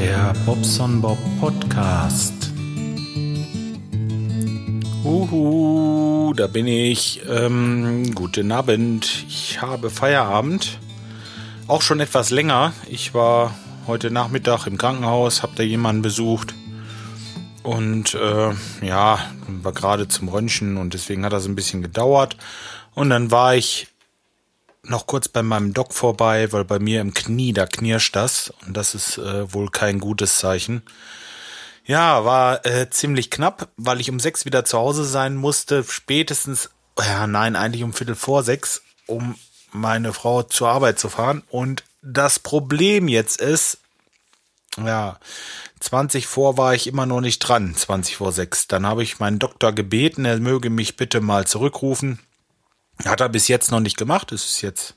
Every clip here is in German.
Der Bobson Bob Podcast. Uhu, da bin ich. Ähm, guten Abend. Ich habe Feierabend. Auch schon etwas länger. Ich war heute Nachmittag im Krankenhaus, habe da jemanden besucht. Und äh, ja, war gerade zum Röntgen und deswegen hat das ein bisschen gedauert. Und dann war ich noch kurz bei meinem Doc vorbei, weil bei mir im Knie, da knirscht das. Und das ist äh, wohl kein gutes Zeichen. Ja, war äh, ziemlich knapp, weil ich um sechs wieder zu Hause sein musste. Spätestens, ja, nein, eigentlich um Viertel vor sechs, um meine Frau zur Arbeit zu fahren. Und das Problem jetzt ist, ja, 20 vor war ich immer noch nicht dran, 20 vor sechs. Dann habe ich meinen Doktor gebeten, er möge mich bitte mal zurückrufen. Hat er bis jetzt noch nicht gemacht. Es ist jetzt,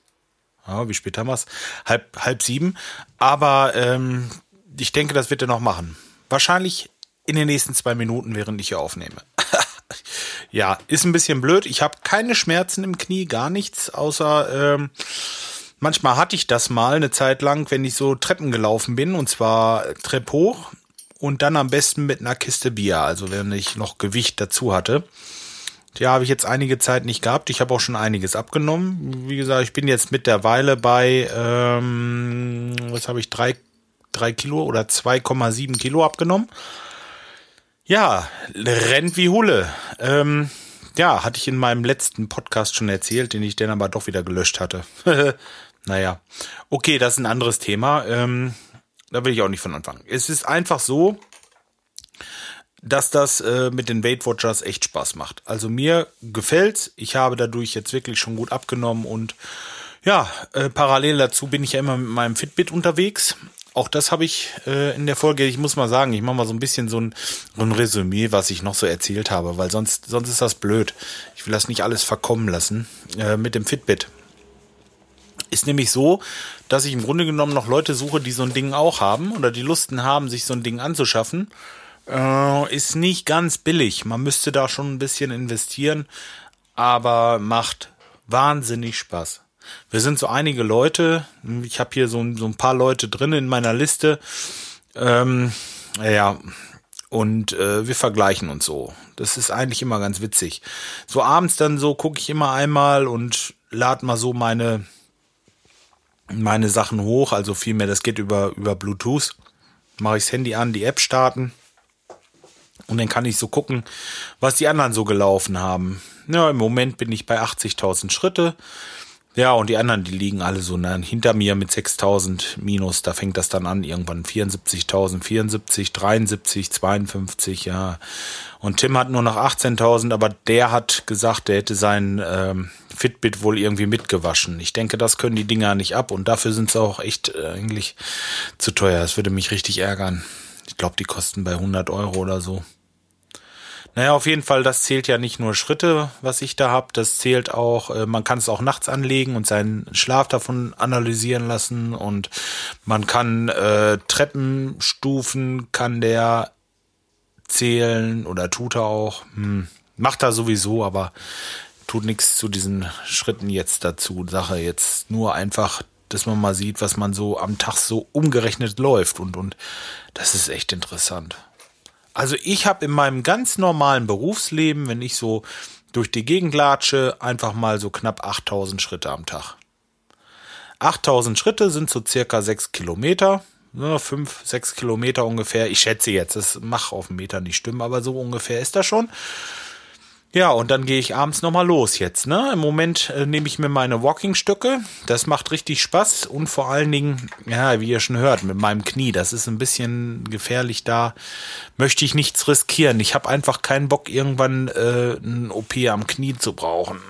ja, wie spät haben wir es? Halb, halb sieben. Aber ähm, ich denke, das wird er noch machen. Wahrscheinlich in den nächsten zwei Minuten, während ich hier aufnehme. ja, ist ein bisschen blöd. Ich habe keine Schmerzen im Knie, gar nichts, außer ähm, manchmal hatte ich das mal eine Zeit lang, wenn ich so Treppen gelaufen bin, und zwar Trepp hoch und dann am besten mit einer Kiste Bier, also wenn ich noch Gewicht dazu hatte. Ja, habe ich jetzt einige Zeit nicht gehabt. Ich habe auch schon einiges abgenommen. Wie gesagt, ich bin jetzt mittlerweile bei, ähm, was habe ich, drei, drei Kilo oder 2,7 Kilo abgenommen. Ja, rennt wie Hulle. Ähm, ja, hatte ich in meinem letzten Podcast schon erzählt, den ich dann aber doch wieder gelöscht hatte. naja, okay, das ist ein anderes Thema. Ähm, da will ich auch nicht von anfangen. Es ist einfach so, dass das äh, mit den Weight Watchers echt Spaß macht. Also mir gefällt's. Ich habe dadurch jetzt wirklich schon gut abgenommen und ja, äh, parallel dazu bin ich ja immer mit meinem Fitbit unterwegs. Auch das habe ich äh, in der Folge, ich muss mal sagen, ich mache mal so ein bisschen so ein, so ein Resümee, was ich noch so erzählt habe, weil sonst, sonst ist das blöd. Ich will das nicht alles verkommen lassen äh, mit dem Fitbit. Ist nämlich so, dass ich im Grunde genommen noch Leute suche, die so ein Ding auch haben oder die Lusten haben, sich so ein Ding anzuschaffen. Äh, ist nicht ganz billig. Man müsste da schon ein bisschen investieren, aber macht wahnsinnig Spaß. Wir sind so einige Leute. Ich habe hier so, so, ein paar Leute drin in meiner Liste. Ähm, ja, und äh, wir vergleichen uns so. Das ist eigentlich immer ganz witzig. So abends dann so gucke ich immer einmal und lade mal so meine meine Sachen hoch. Also vielmehr, das geht über über Bluetooth. Mache ich das Handy an, die App starten und dann kann ich so gucken, was die anderen so gelaufen haben. Ja, im Moment bin ich bei 80.000 Schritte. Ja, und die anderen, die liegen alle so ne, hinter mir mit 6000 minus. Da fängt das dann an, irgendwann 74.000, 74, 73, 52, ja. Und Tim hat nur noch 18.000, aber der hat gesagt, der hätte sein ähm, Fitbit wohl irgendwie mitgewaschen. Ich denke, das können die Dinger nicht ab und dafür sind sie auch echt äh, eigentlich zu teuer. Das würde mich richtig ärgern. Ich glaube, die kosten bei 100 Euro oder so. Naja, auf jeden Fall, das zählt ja nicht nur Schritte, was ich da hab, das zählt auch, äh, man kann es auch nachts anlegen und seinen Schlaf davon analysieren lassen und man kann äh, Treppenstufen, kann der zählen oder tut er auch. Hm, macht er sowieso, aber tut nichts zu diesen Schritten jetzt dazu. Sache jetzt nur einfach, dass man mal sieht, was man so am Tag so umgerechnet läuft und, und das ist echt interessant. Also ich habe in meinem ganz normalen Berufsleben, wenn ich so durch die Gegend latsche, einfach mal so knapp 8000 Schritte am Tag. 8000 Schritte sind so circa 6 Kilometer, 5, 6 Kilometer ungefähr. Ich schätze jetzt, das macht auf den Meter nicht stimmen, aber so ungefähr ist das schon. Ja, und dann gehe ich abends nochmal los jetzt. Ne? Im Moment äh, nehme ich mir meine Walking-Stücke. Das macht richtig Spaß und vor allen Dingen, ja, wie ihr schon hört, mit meinem Knie. Das ist ein bisschen gefährlich. Da möchte ich nichts riskieren. Ich habe einfach keinen Bock, irgendwann äh, ein OP am Knie zu brauchen.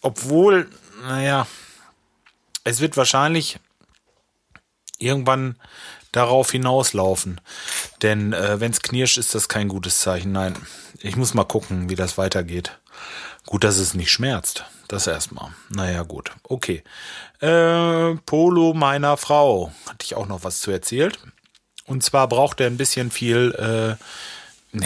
Obwohl, naja, es wird wahrscheinlich irgendwann darauf hinauslaufen. Denn äh, wenn es knirscht, ist das kein gutes Zeichen. Nein, ich muss mal gucken, wie das weitergeht. Gut, dass es nicht schmerzt. Das erstmal. Naja, gut. Okay. Äh, Polo meiner Frau. Hatte ich auch noch was zu erzählt. Und zwar braucht er ein bisschen viel, äh,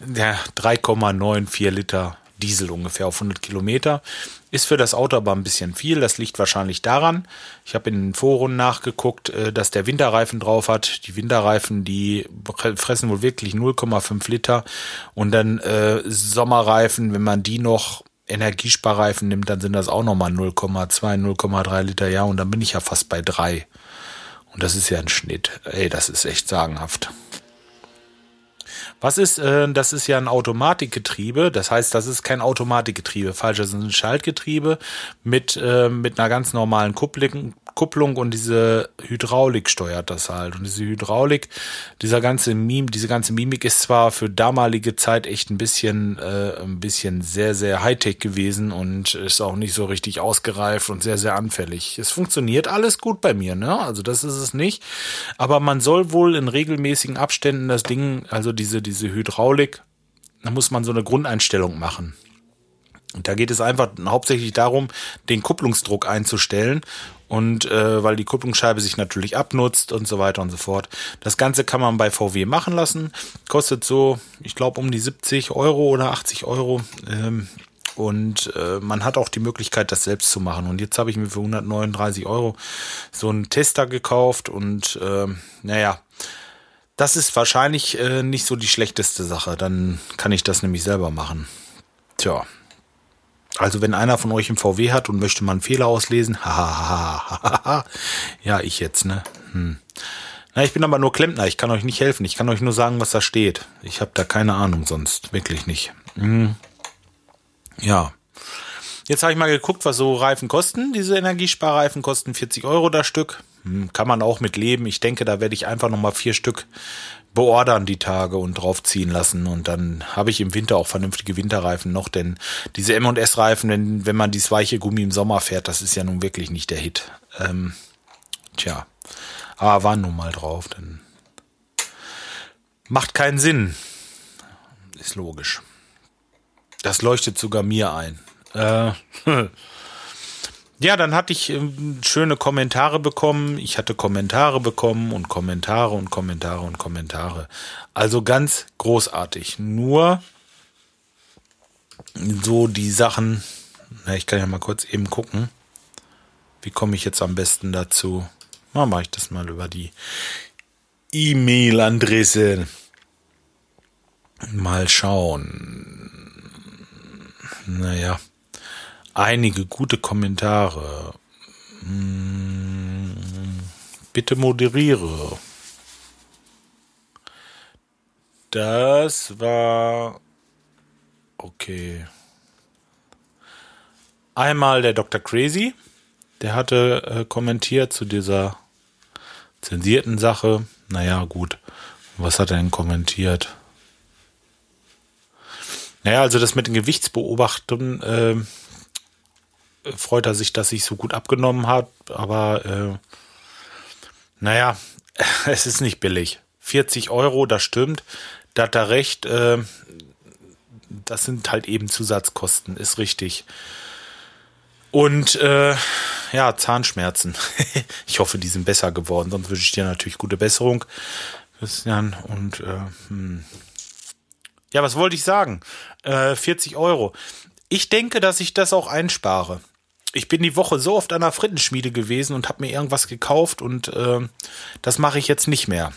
der 3,94 Liter Diesel ungefähr auf 100 Kilometer. Ist für das Auto aber ein bisschen viel. Das liegt wahrscheinlich daran. Ich habe in den Foren nachgeguckt, äh, dass der Winterreifen drauf hat. Die Winterreifen, die fressen wohl wirklich 0,5 Liter. Und dann äh, Sommerreifen, wenn man die noch Energiesparreifen nimmt, dann sind das auch nochmal 0,2, 0,3 Liter. Ja, und dann bin ich ja fast bei drei. Und das ist ja ein Schnitt. Ey, das ist echt sagenhaft. Was ist, äh, das ist ja ein Automatikgetriebe, das heißt, das ist kein Automatikgetriebe, falsch, das ist ein Schaltgetriebe mit, äh, mit einer ganz normalen Kupplung, Kupplung und diese Hydraulik steuert das halt. Und diese Hydraulik, dieser ganze Mim, diese ganze Mimik ist zwar für damalige Zeit echt ein bisschen, äh, ein bisschen sehr, sehr Hightech gewesen und ist auch nicht so richtig ausgereift und sehr, sehr anfällig. Es funktioniert alles gut bei mir, ne? Also das ist es nicht. Aber man soll wohl in regelmäßigen Abständen das Ding, also diese, diese Hydraulik, da muss man so eine Grundeinstellung machen. Und da geht es einfach hauptsächlich darum, den Kupplungsdruck einzustellen und äh, weil die Kupplungsscheibe sich natürlich abnutzt und so weiter und so fort. Das Ganze kann man bei VW machen lassen. Kostet so, ich glaube, um die 70 Euro oder 80 Euro. Ähm, und äh, man hat auch die Möglichkeit, das selbst zu machen. Und jetzt habe ich mir für 139 Euro so einen Tester gekauft und äh, naja, das ist wahrscheinlich äh, nicht so die schlechteste Sache. Dann kann ich das nämlich selber machen. Tja, also wenn einer von euch im VW hat und möchte mal einen Fehler auslesen, ja, ich jetzt, ne? Hm. Na, ich bin aber nur Klempner, ich kann euch nicht helfen, ich kann euch nur sagen, was da steht. Ich habe da keine Ahnung sonst, wirklich nicht. Hm. Ja. Jetzt habe ich mal geguckt, was so Reifen kosten. Diese Energiesparreifen kosten 40 Euro das Stück. Hm, kann man auch mit leben. Ich denke, da werde ich einfach nochmal vier Stück beordern die Tage und draufziehen lassen. Und dann habe ich im Winter auch vernünftige Winterreifen noch, denn diese M&S-Reifen, wenn, wenn man dieses weiche Gummi im Sommer fährt, das ist ja nun wirklich nicht der Hit. Ähm, tja, aber waren nun mal drauf, denn macht keinen Sinn. Ist logisch. Das leuchtet sogar mir ein. Äh, Ja, dann hatte ich ähm, schöne Kommentare bekommen. Ich hatte Kommentare bekommen und Kommentare und Kommentare und Kommentare. Also ganz großartig. Nur so die Sachen. Na, ich kann ja mal kurz eben gucken. Wie komme ich jetzt am besten dazu? Mal mache ich das mal über die E-Mail-Adresse. Mal schauen. Naja einige gute Kommentare. Hm, bitte moderiere. Das war okay. Einmal der Dr. Crazy, der hatte äh, kommentiert zu dieser zensierten Sache. Naja, gut. Was hat er denn kommentiert? Naja, also das mit den Gewichtsbeobachtungen, äh, freut er sich, dass ich so gut abgenommen habe, aber äh, naja, es ist nicht billig. 40 Euro, das stimmt. Da hat er recht. Äh, das sind halt eben Zusatzkosten, ist richtig. Und äh, ja, Zahnschmerzen. ich hoffe, die sind besser geworden. Sonst wünsche ich dir natürlich gute Besserung, Christian. Und äh, hm. ja, was wollte ich sagen? Äh, 40 Euro. Ich denke, dass ich das auch einspare ich bin die Woche so oft an der Frittenschmiede gewesen und habe mir irgendwas gekauft und äh, das mache ich jetzt nicht mehr.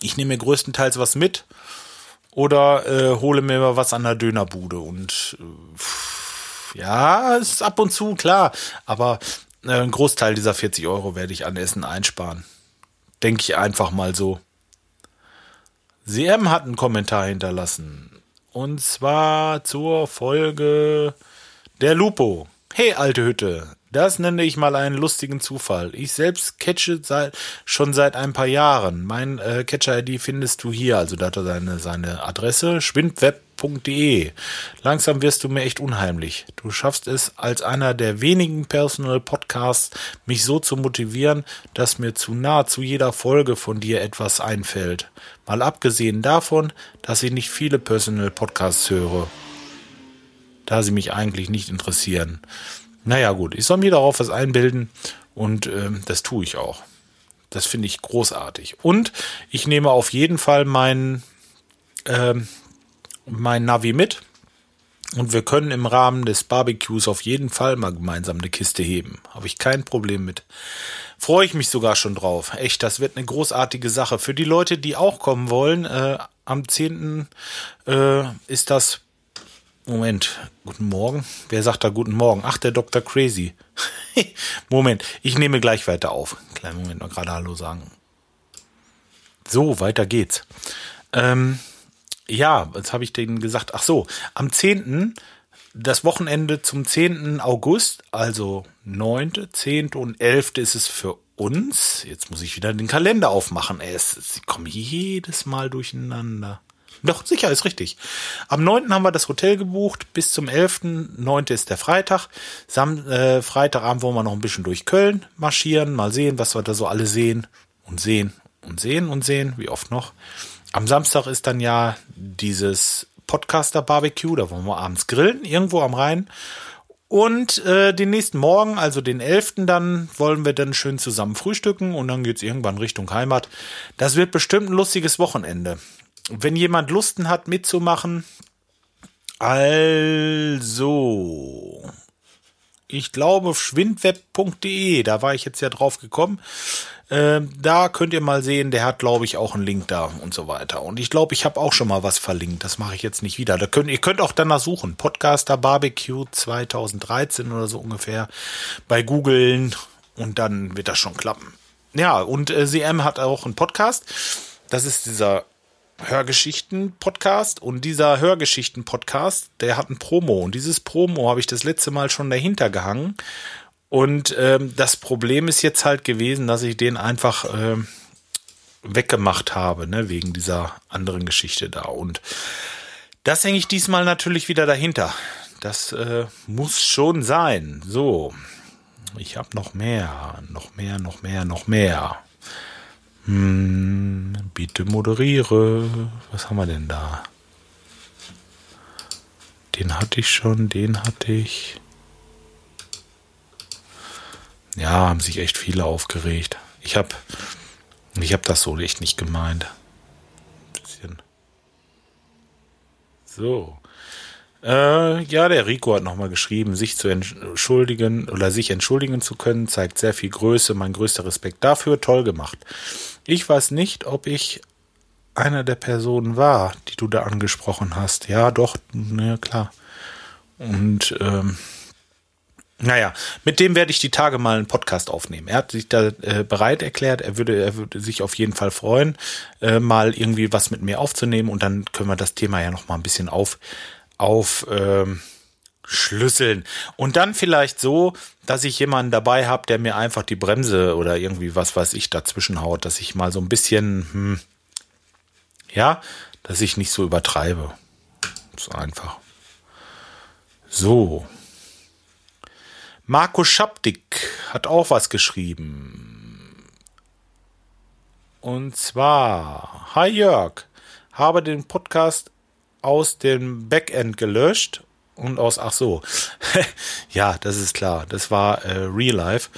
Ich nehme mir größtenteils was mit oder äh, hole mir mal was an der Dönerbude und äh, ja, ist ab und zu klar, aber äh, ein Großteil dieser 40 Euro werde ich an Essen einsparen. Denke ich einfach mal so. CM hat einen Kommentar hinterlassen. Und zwar zur Folge der Lupo. Hey, alte Hütte, das nenne ich mal einen lustigen Zufall. Ich selbst catche seit, schon seit ein paar Jahren. Mein äh, Catcher-ID findest du hier. Also da hat er seine, seine Adresse, schwindweb.de. Langsam wirst du mir echt unheimlich. Du schaffst es als einer der wenigen Personal Podcasts, mich so zu motivieren, dass mir zu nahezu jeder Folge von dir etwas einfällt. Mal abgesehen davon, dass ich nicht viele Personal Podcasts höre da sie mich eigentlich nicht interessieren. Naja gut, ich soll mir darauf was einbilden und äh, das tue ich auch. Das finde ich großartig. Und ich nehme auf jeden Fall mein, äh, mein Navi mit. Und wir können im Rahmen des Barbecues auf jeden Fall mal gemeinsam eine Kiste heben. Habe ich kein Problem mit. Freue ich mich sogar schon drauf. Echt, das wird eine großartige Sache. Für die Leute, die auch kommen wollen, äh, am 10. Äh, ist das. Moment, guten Morgen. Wer sagt da guten Morgen? Ach, der Dr. Crazy. Moment, ich nehme gleich weiter auf. Kleinen Moment, noch gerade Hallo sagen. So, weiter geht's. Ähm, ja, jetzt habe ich denen gesagt, ach so, am 10. Das Wochenende zum 10. August, also 9., 10. und 11. ist es für uns. Jetzt muss ich wieder den Kalender aufmachen. Sie kommen jedes Mal durcheinander. Doch, sicher, ist richtig. Am 9. haben wir das Hotel gebucht, bis zum 11. 9. ist der Freitag. Sam äh, Freitagabend wollen wir noch ein bisschen durch Köln marschieren, mal sehen, was wir da so alle sehen und sehen und sehen und sehen, wie oft noch. Am Samstag ist dann ja dieses Podcaster-Barbecue, da wollen wir abends grillen, irgendwo am Rhein. Und äh, den nächsten Morgen, also den 11. dann, wollen wir dann schön zusammen frühstücken und dann geht's irgendwann Richtung Heimat. Das wird bestimmt ein lustiges Wochenende. Wenn jemand Lusten hat mitzumachen, also, ich glaube, schwindweb.de, da war ich jetzt ja drauf gekommen. Ähm, da könnt ihr mal sehen, der hat, glaube ich, auch einen Link da und so weiter. Und ich glaube, ich habe auch schon mal was verlinkt. Das mache ich jetzt nicht wieder. Da könnt, ihr könnt auch danach suchen. Podcaster Barbecue 2013 oder so ungefähr bei googlen und dann wird das schon klappen. Ja, und äh, CM hat auch einen Podcast. Das ist dieser Hörgeschichten-Podcast und dieser Hörgeschichten-Podcast, der hat ein Promo und dieses Promo habe ich das letzte Mal schon dahinter gehangen und ähm, das Problem ist jetzt halt gewesen, dass ich den einfach ähm, weggemacht habe, ne, wegen dieser anderen Geschichte da und das hänge ich diesmal natürlich wieder dahinter. Das äh, muss schon sein. So, ich habe noch mehr, noch mehr, noch mehr, noch mehr. Hm, bitte moderiere. Was haben wir denn da? Den hatte ich schon, den hatte ich. Ja, haben sich echt viele aufgeregt. Ich habe ich hab das so echt nicht gemeint. Ein bisschen. So. Äh, ja, der Rico hat nochmal geschrieben, sich zu entschuldigen oder sich entschuldigen zu können, zeigt sehr viel Größe. Mein größter Respekt dafür. Toll gemacht. Ich weiß nicht, ob ich einer der Personen war, die du da angesprochen hast. Ja, doch, na klar. Und ähm, naja, mit dem werde ich die Tage mal einen Podcast aufnehmen. Er hat sich da äh, bereit erklärt, er würde, er würde sich auf jeden Fall freuen, äh, mal irgendwie was mit mir aufzunehmen und dann können wir das Thema ja noch mal ein bisschen auf, auf ähm, schlüsseln. Und dann vielleicht so, dass ich jemanden dabei habe, der mir einfach die Bremse oder irgendwie was weiß ich dazwischen haut, dass ich mal so ein bisschen, hm, ja, dass ich nicht so übertreibe. So einfach. So. Marco Schapdik hat auch was geschrieben. Und zwar, Hi Jörg, habe den Podcast aus dem Backend gelöscht und aus, ach so, ja, das ist klar, das war äh, Real Life.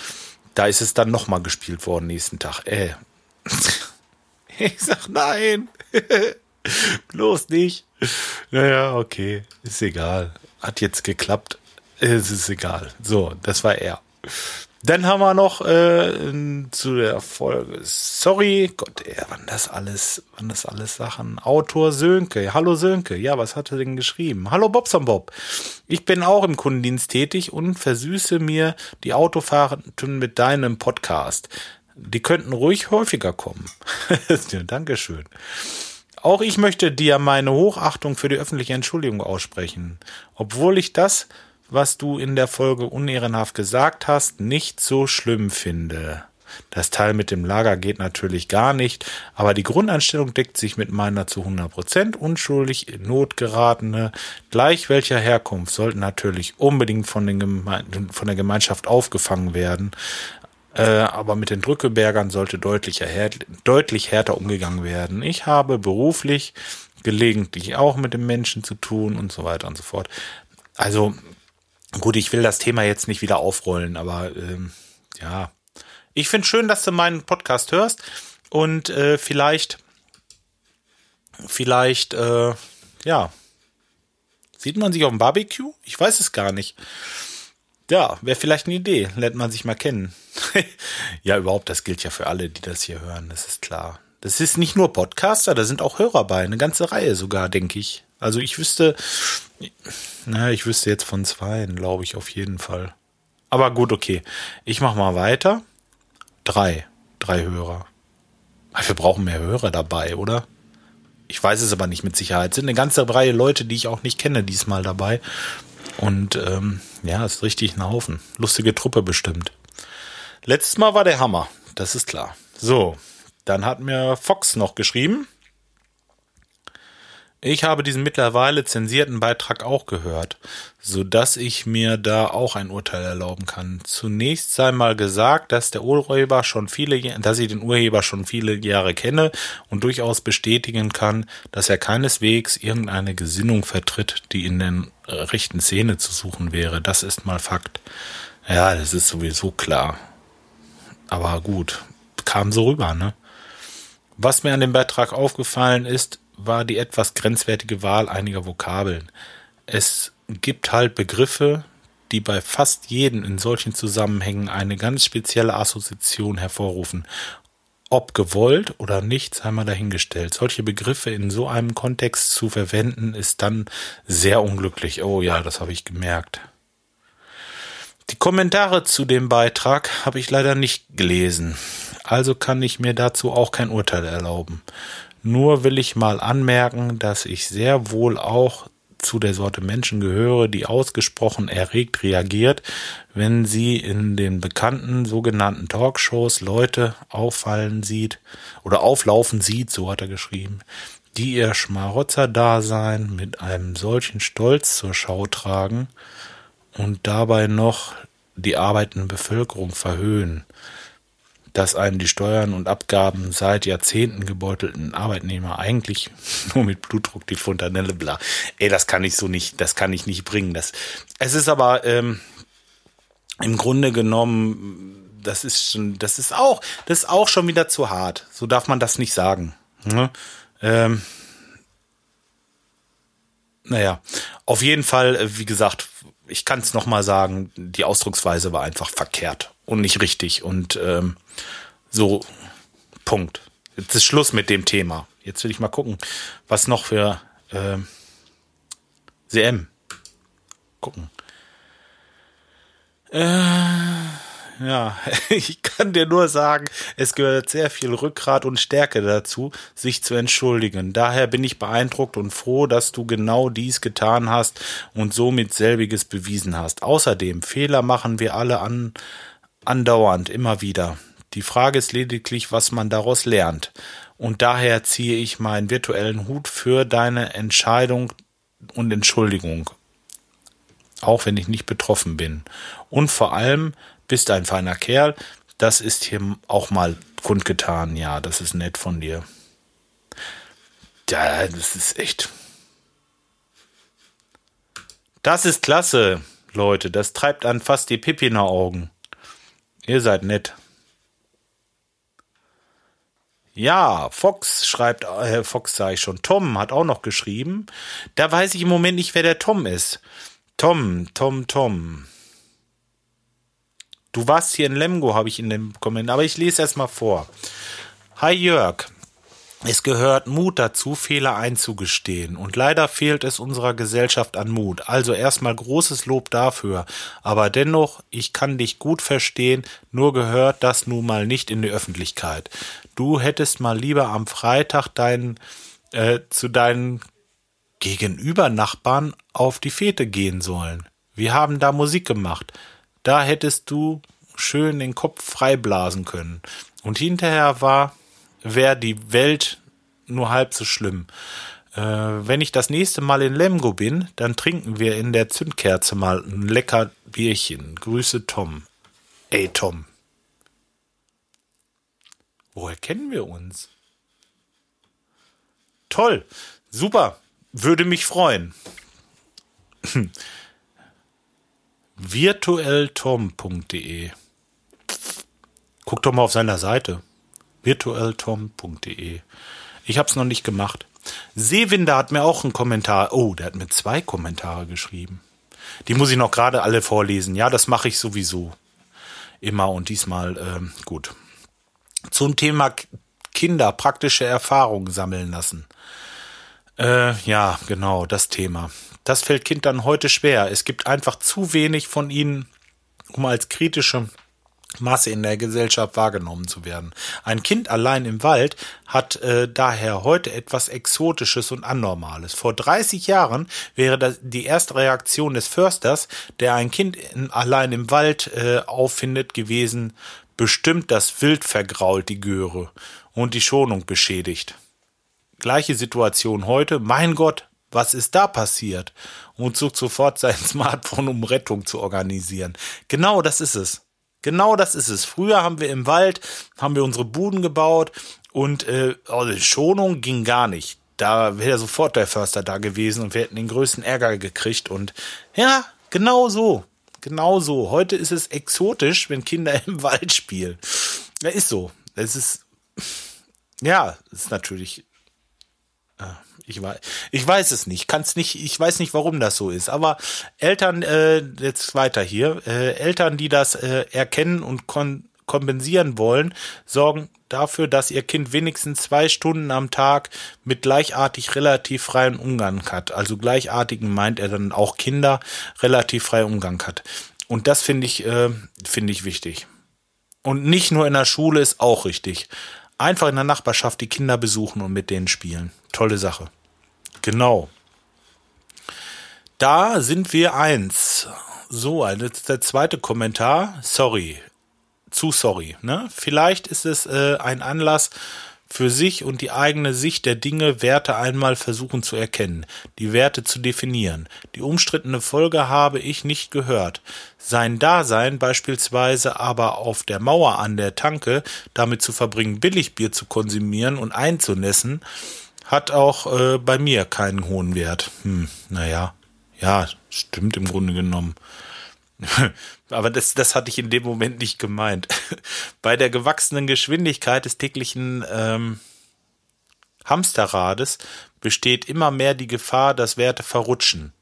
Da ist es dann nochmal gespielt worden nächsten Tag. Äh. ich sag nein, bloß nicht. Naja, okay, ist egal. Hat jetzt geklappt. Es ist egal. So, das war er. Dann haben wir noch äh, zu der Folge. Sorry, Gott, ey, wann das alles, wann das alles Sachen. Autor Sönke. Hallo Sönke. Ja, was hat er denn geschrieben? Hallo Bobson Bob. Ich bin auch im Kundendienst tätig und versüße mir die Autofahrten mit deinem Podcast. Die könnten ruhig häufiger kommen. Dankeschön. Auch ich möchte dir meine Hochachtung für die öffentliche Entschuldigung aussprechen. Obwohl ich das was du in der Folge unehrenhaft gesagt hast, nicht so schlimm finde. Das Teil mit dem Lager geht natürlich gar nicht, aber die Grundeinstellung deckt sich mit meiner zu 100% unschuldig in Not geratene, gleich welcher Herkunft, sollten natürlich unbedingt von, den Geme von der Gemeinschaft aufgefangen werden. Äh, aber mit den Drückebergern sollte deutlicher, deutlich härter umgegangen werden. Ich habe beruflich gelegentlich auch mit den Menschen zu tun und so weiter und so fort. Also Gut, ich will das Thema jetzt nicht wieder aufrollen, aber ähm, ja. Ich finde schön, dass du meinen Podcast hörst und äh, vielleicht, vielleicht, äh, ja, Sieht man sich auf dem Barbecue? Ich weiß es gar nicht. Ja, wäre vielleicht eine Idee. Lernt man sich mal kennen. ja, überhaupt, das gilt ja für alle, die das hier hören. Das ist klar. Das ist nicht nur Podcaster, da sind auch Hörer bei. Eine ganze Reihe sogar, denke ich. Also ich wüsste, na, ich wüsste jetzt von zweien, glaube ich, auf jeden Fall. Aber gut, okay. Ich mache mal weiter. Drei. Drei Hörer. Wir brauchen mehr Hörer dabei, oder? Ich weiß es aber nicht mit Sicherheit. Es sind eine ganze Reihe Leute, die ich auch nicht kenne, diesmal dabei. Und ähm, ja, ist richtig ein Haufen. Lustige Truppe bestimmt. Letztes Mal war der Hammer, das ist klar. So, dann hat mir Fox noch geschrieben. Ich habe diesen mittlerweile zensierten Beitrag auch gehört, so dass ich mir da auch ein Urteil erlauben kann. Zunächst sei mal gesagt, dass der Urheber schon viele, dass ich den Urheber schon viele Jahre kenne und durchaus bestätigen kann, dass er keineswegs irgendeine Gesinnung vertritt, die in den rechten Szene zu suchen wäre. Das ist mal Fakt. Ja, das ist sowieso klar. Aber gut, kam so rüber, ne? Was mir an dem Beitrag aufgefallen ist, war die etwas grenzwertige Wahl einiger Vokabeln. Es gibt halt Begriffe, die bei fast jedem in solchen Zusammenhängen eine ganz spezielle Assoziation hervorrufen. Ob gewollt oder nicht, sei mal dahingestellt. Solche Begriffe in so einem Kontext zu verwenden, ist dann sehr unglücklich. Oh ja, das habe ich gemerkt. Die Kommentare zu dem Beitrag habe ich leider nicht gelesen, also kann ich mir dazu auch kein Urteil erlauben. Nur will ich mal anmerken, dass ich sehr wohl auch zu der Sorte Menschen gehöre, die ausgesprochen erregt reagiert, wenn sie in den bekannten sogenannten Talkshows Leute auffallen sieht oder auflaufen sieht, so hat er geschrieben, die ihr Schmarotzer-Dasein mit einem solchen Stolz zur Schau tragen und dabei noch die arbeitende Bevölkerung verhöhnen dass einem die Steuern und Abgaben seit Jahrzehnten gebeutelten Arbeitnehmer eigentlich nur mit Blutdruck die Fontanelle bla. Ey, das kann ich so nicht, das kann ich nicht bringen. Das, es ist aber ähm, im Grunde genommen, das ist schon, das ist auch, das ist auch schon wieder zu hart. So darf man das nicht sagen. Ne? Ähm, naja, auf jeden Fall, äh, wie gesagt, ich kann es nochmal sagen, die Ausdrucksweise war einfach verkehrt und nicht richtig. Und ähm, so, Punkt. Jetzt ist Schluss mit dem Thema. Jetzt will ich mal gucken, was noch für äh, CM. Gucken. Äh, ja, ich kann dir nur sagen, es gehört sehr viel Rückgrat und Stärke dazu, sich zu entschuldigen. Daher bin ich beeindruckt und froh, dass du genau dies getan hast und somit selbiges bewiesen hast. Außerdem, Fehler machen wir alle an, andauernd, immer wieder. Die Frage ist lediglich, was man daraus lernt. Und daher ziehe ich meinen virtuellen Hut für deine Entscheidung und Entschuldigung. Auch wenn ich nicht betroffen bin. Und vor allem bist ein feiner Kerl. Das ist hier auch mal kundgetan. Ja, das ist nett von dir. Ja, das ist echt. Das ist klasse, Leute. Das treibt an fast die Pipi in Augen. Ihr seid nett. Ja, Fox schreibt, äh, Fox sage ich schon, Tom hat auch noch geschrieben. Da weiß ich im Moment nicht, wer der Tom ist. Tom, Tom, Tom. Du warst hier in Lemgo, habe ich in dem Kommentar, aber ich lese erst mal vor. Hi Jörg, es gehört Mut dazu, Fehler einzugestehen. Und leider fehlt es unserer Gesellschaft an Mut. Also erstmal großes Lob dafür. Aber dennoch, ich kann dich gut verstehen, nur gehört das nun mal nicht in die Öffentlichkeit. Du hättest mal lieber am Freitag deinen, äh, zu deinen Gegenübernachbarn auf die Fete gehen sollen. Wir haben da Musik gemacht. Da hättest du schön den Kopf freiblasen können. Und hinterher war wäre die Welt nur halb so schlimm. Äh, wenn ich das nächste Mal in Lemgo bin, dann trinken wir in der Zündkerze mal ein lecker Bierchen. Grüße Tom. Ey, Tom. Woher kennen wir uns? Toll. Super. Würde mich freuen. virtuelltom.de Guck doch mal auf seiner Seite virtuelltom.de. Ich habe es noch nicht gemacht. Seewinder hat mir auch einen Kommentar. Oh, der hat mir zwei Kommentare geschrieben. Die muss ich noch gerade alle vorlesen. Ja, das mache ich sowieso. Immer und diesmal ähm, gut. Zum Thema Kinder praktische Erfahrungen sammeln lassen. Äh, ja, genau, das Thema. Das fällt Kindern heute schwer. Es gibt einfach zu wenig von ihnen, um als kritische Masse in der Gesellschaft wahrgenommen zu werden. Ein Kind allein im Wald hat äh, daher heute etwas Exotisches und Anormales. Vor 30 Jahren wäre das die erste Reaktion des Försters, der ein Kind in, allein im Wald äh, auffindet, gewesen, bestimmt das Wild vergrault die Göre und die Schonung beschädigt. Gleiche Situation heute, mein Gott, was ist da passiert? Und sucht sofort sein Smartphone, um Rettung zu organisieren. Genau das ist es. Genau das ist es. Früher haben wir im Wald, haben wir unsere Buden gebaut und äh, also Schonung ging gar nicht. Da wäre sofort der Förster da gewesen und wir hätten den größten Ärger gekriegt. Und ja, genau so. Genau so. Heute ist es exotisch, wenn Kinder im Wald spielen. Ja, ist so. Es ist, ja, ist natürlich ich weiß, ich weiß es nicht, kann's nicht, ich weiß nicht, warum das so ist. Aber Eltern, äh, jetzt weiter hier, äh, Eltern, die das äh, erkennen und kon kompensieren wollen, sorgen dafür, dass ihr Kind wenigstens zwei Stunden am Tag mit gleichartig relativ freien Umgang hat. Also gleichartigen meint er dann auch Kinder relativ freien Umgang hat. Und das finde ich, äh, finde ich wichtig. Und nicht nur in der Schule ist auch richtig. Einfach in der Nachbarschaft die Kinder besuchen und mit denen spielen. Tolle Sache. Genau. Da sind wir eins. So, der zweite Kommentar. Sorry. Zu sorry. Ne? Vielleicht ist es äh, ein Anlass, für sich und die eigene Sicht der Dinge Werte einmal versuchen zu erkennen, die Werte zu definieren. Die umstrittene Folge habe ich nicht gehört. Sein Dasein beispielsweise aber auf der Mauer an der Tanke damit zu verbringen, Billigbier zu konsumieren und einzunässen, hat auch äh, bei mir keinen hohen Wert. Hm, naja, ja, stimmt im Grunde genommen. Aber das, das hatte ich in dem Moment nicht gemeint. Bei der gewachsenen Geschwindigkeit des täglichen ähm, Hamsterrades besteht immer mehr die Gefahr, dass Werte verrutschen.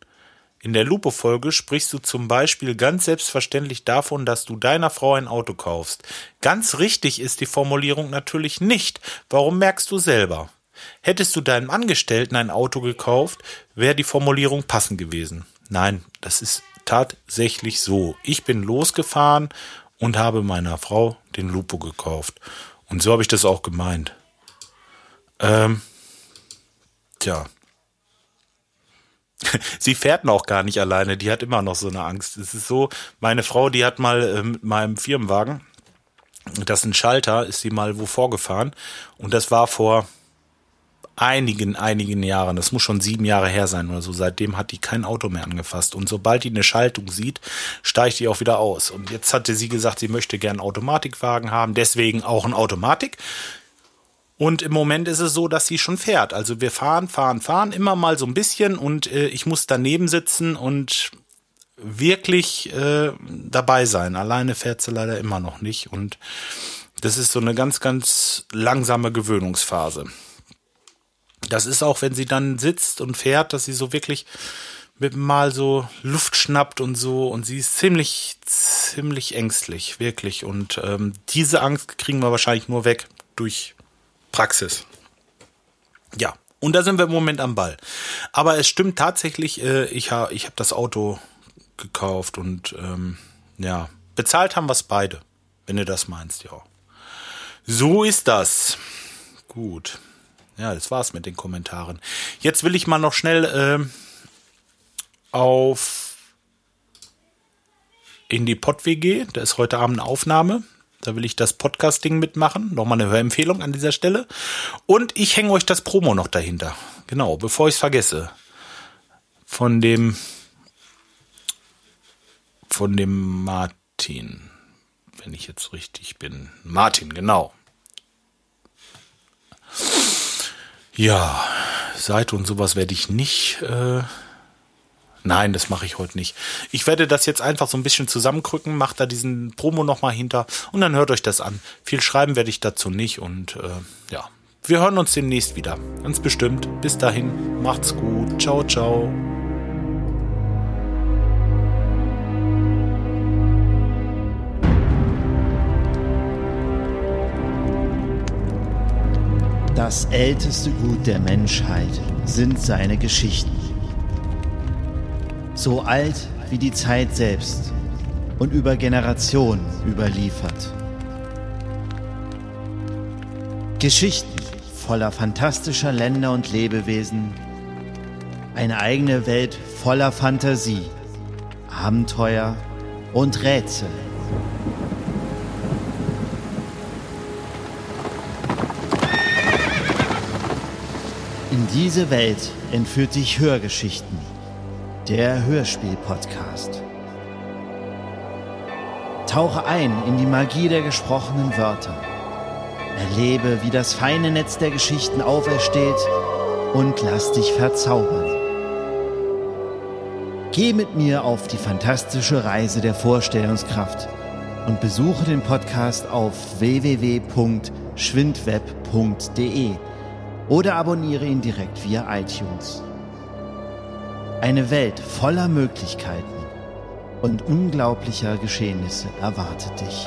In der Lupo-Folge sprichst du zum Beispiel ganz selbstverständlich davon, dass du deiner Frau ein Auto kaufst. Ganz richtig ist die Formulierung natürlich nicht. Warum merkst du selber? Hättest du deinem Angestellten ein Auto gekauft, wäre die Formulierung passend gewesen. Nein, das ist tatsächlich so. Ich bin losgefahren und habe meiner Frau den Lupo gekauft. Und so habe ich das auch gemeint. Ähm, tja. Sie fährt noch gar nicht alleine, die hat immer noch so eine Angst. Es ist so, meine Frau, die hat mal äh, mit meinem Firmenwagen, das ist ein Schalter, ist sie mal wo vorgefahren. Und das war vor einigen, einigen Jahren, das muss schon sieben Jahre her sein oder so, seitdem hat die kein Auto mehr angefasst. Und sobald die eine Schaltung sieht, steigt die auch wieder aus. Und jetzt hatte sie gesagt, sie möchte gern Automatikwagen haben, deswegen auch ein Automatik. Und im Moment ist es so, dass sie schon fährt. Also wir fahren, fahren, fahren, immer mal so ein bisschen und äh, ich muss daneben sitzen und wirklich äh, dabei sein. Alleine fährt sie leider immer noch nicht. Und das ist so eine ganz, ganz langsame Gewöhnungsphase das ist auch, wenn sie dann sitzt und fährt, dass sie so wirklich mit mal so Luft schnappt und so und sie ist ziemlich, ziemlich ängstlich, wirklich. Und ähm, diese Angst kriegen wir wahrscheinlich nur weg durch Praxis. Ja, und da sind wir im Moment am Ball. Aber es stimmt tatsächlich, äh, ich habe ich hab das Auto gekauft und ähm, ja, bezahlt haben wir es beide, wenn du das meinst, ja. So ist das. Gut. Ja, das war's mit den Kommentaren. Jetzt will ich mal noch schnell äh, auf in die Pod-WG. Da ist heute Abend eine Aufnahme. Da will ich das Podcasting mitmachen. Nochmal eine Hörempfehlung an dieser Stelle. Und ich hänge euch das Promo noch dahinter. Genau, bevor ich es vergesse. Von dem von dem Martin. Wenn ich jetzt richtig bin. Martin, genau. Ja, Seite und sowas werde ich nicht. Äh, nein, das mache ich heute nicht. Ich werde das jetzt einfach so ein bisschen zusammenkrücken, mache da diesen Promo nochmal hinter und dann hört euch das an. Viel schreiben werde ich dazu nicht und äh, ja, Wir hören uns demnächst wieder. Ganz bestimmt. Bis dahin, macht's gut. Ciao, ciao. Das älteste Gut der Menschheit sind seine Geschichten. So alt wie die Zeit selbst und über Generationen überliefert. Geschichten voller fantastischer Länder und Lebewesen, eine eigene Welt voller Fantasie, Abenteuer und Rätsel. Diese Welt entführt dich Hörgeschichten, der Hörspiel-Podcast. Tauche ein in die Magie der gesprochenen Wörter. Erlebe, wie das feine Netz der Geschichten aufersteht und lass dich verzaubern. Geh mit mir auf die fantastische Reise der Vorstellungskraft und besuche den Podcast auf www.schwindweb.de oder abonniere ihn direkt via iTunes. Eine Welt voller Möglichkeiten und unglaublicher Geschehnisse erwartet dich.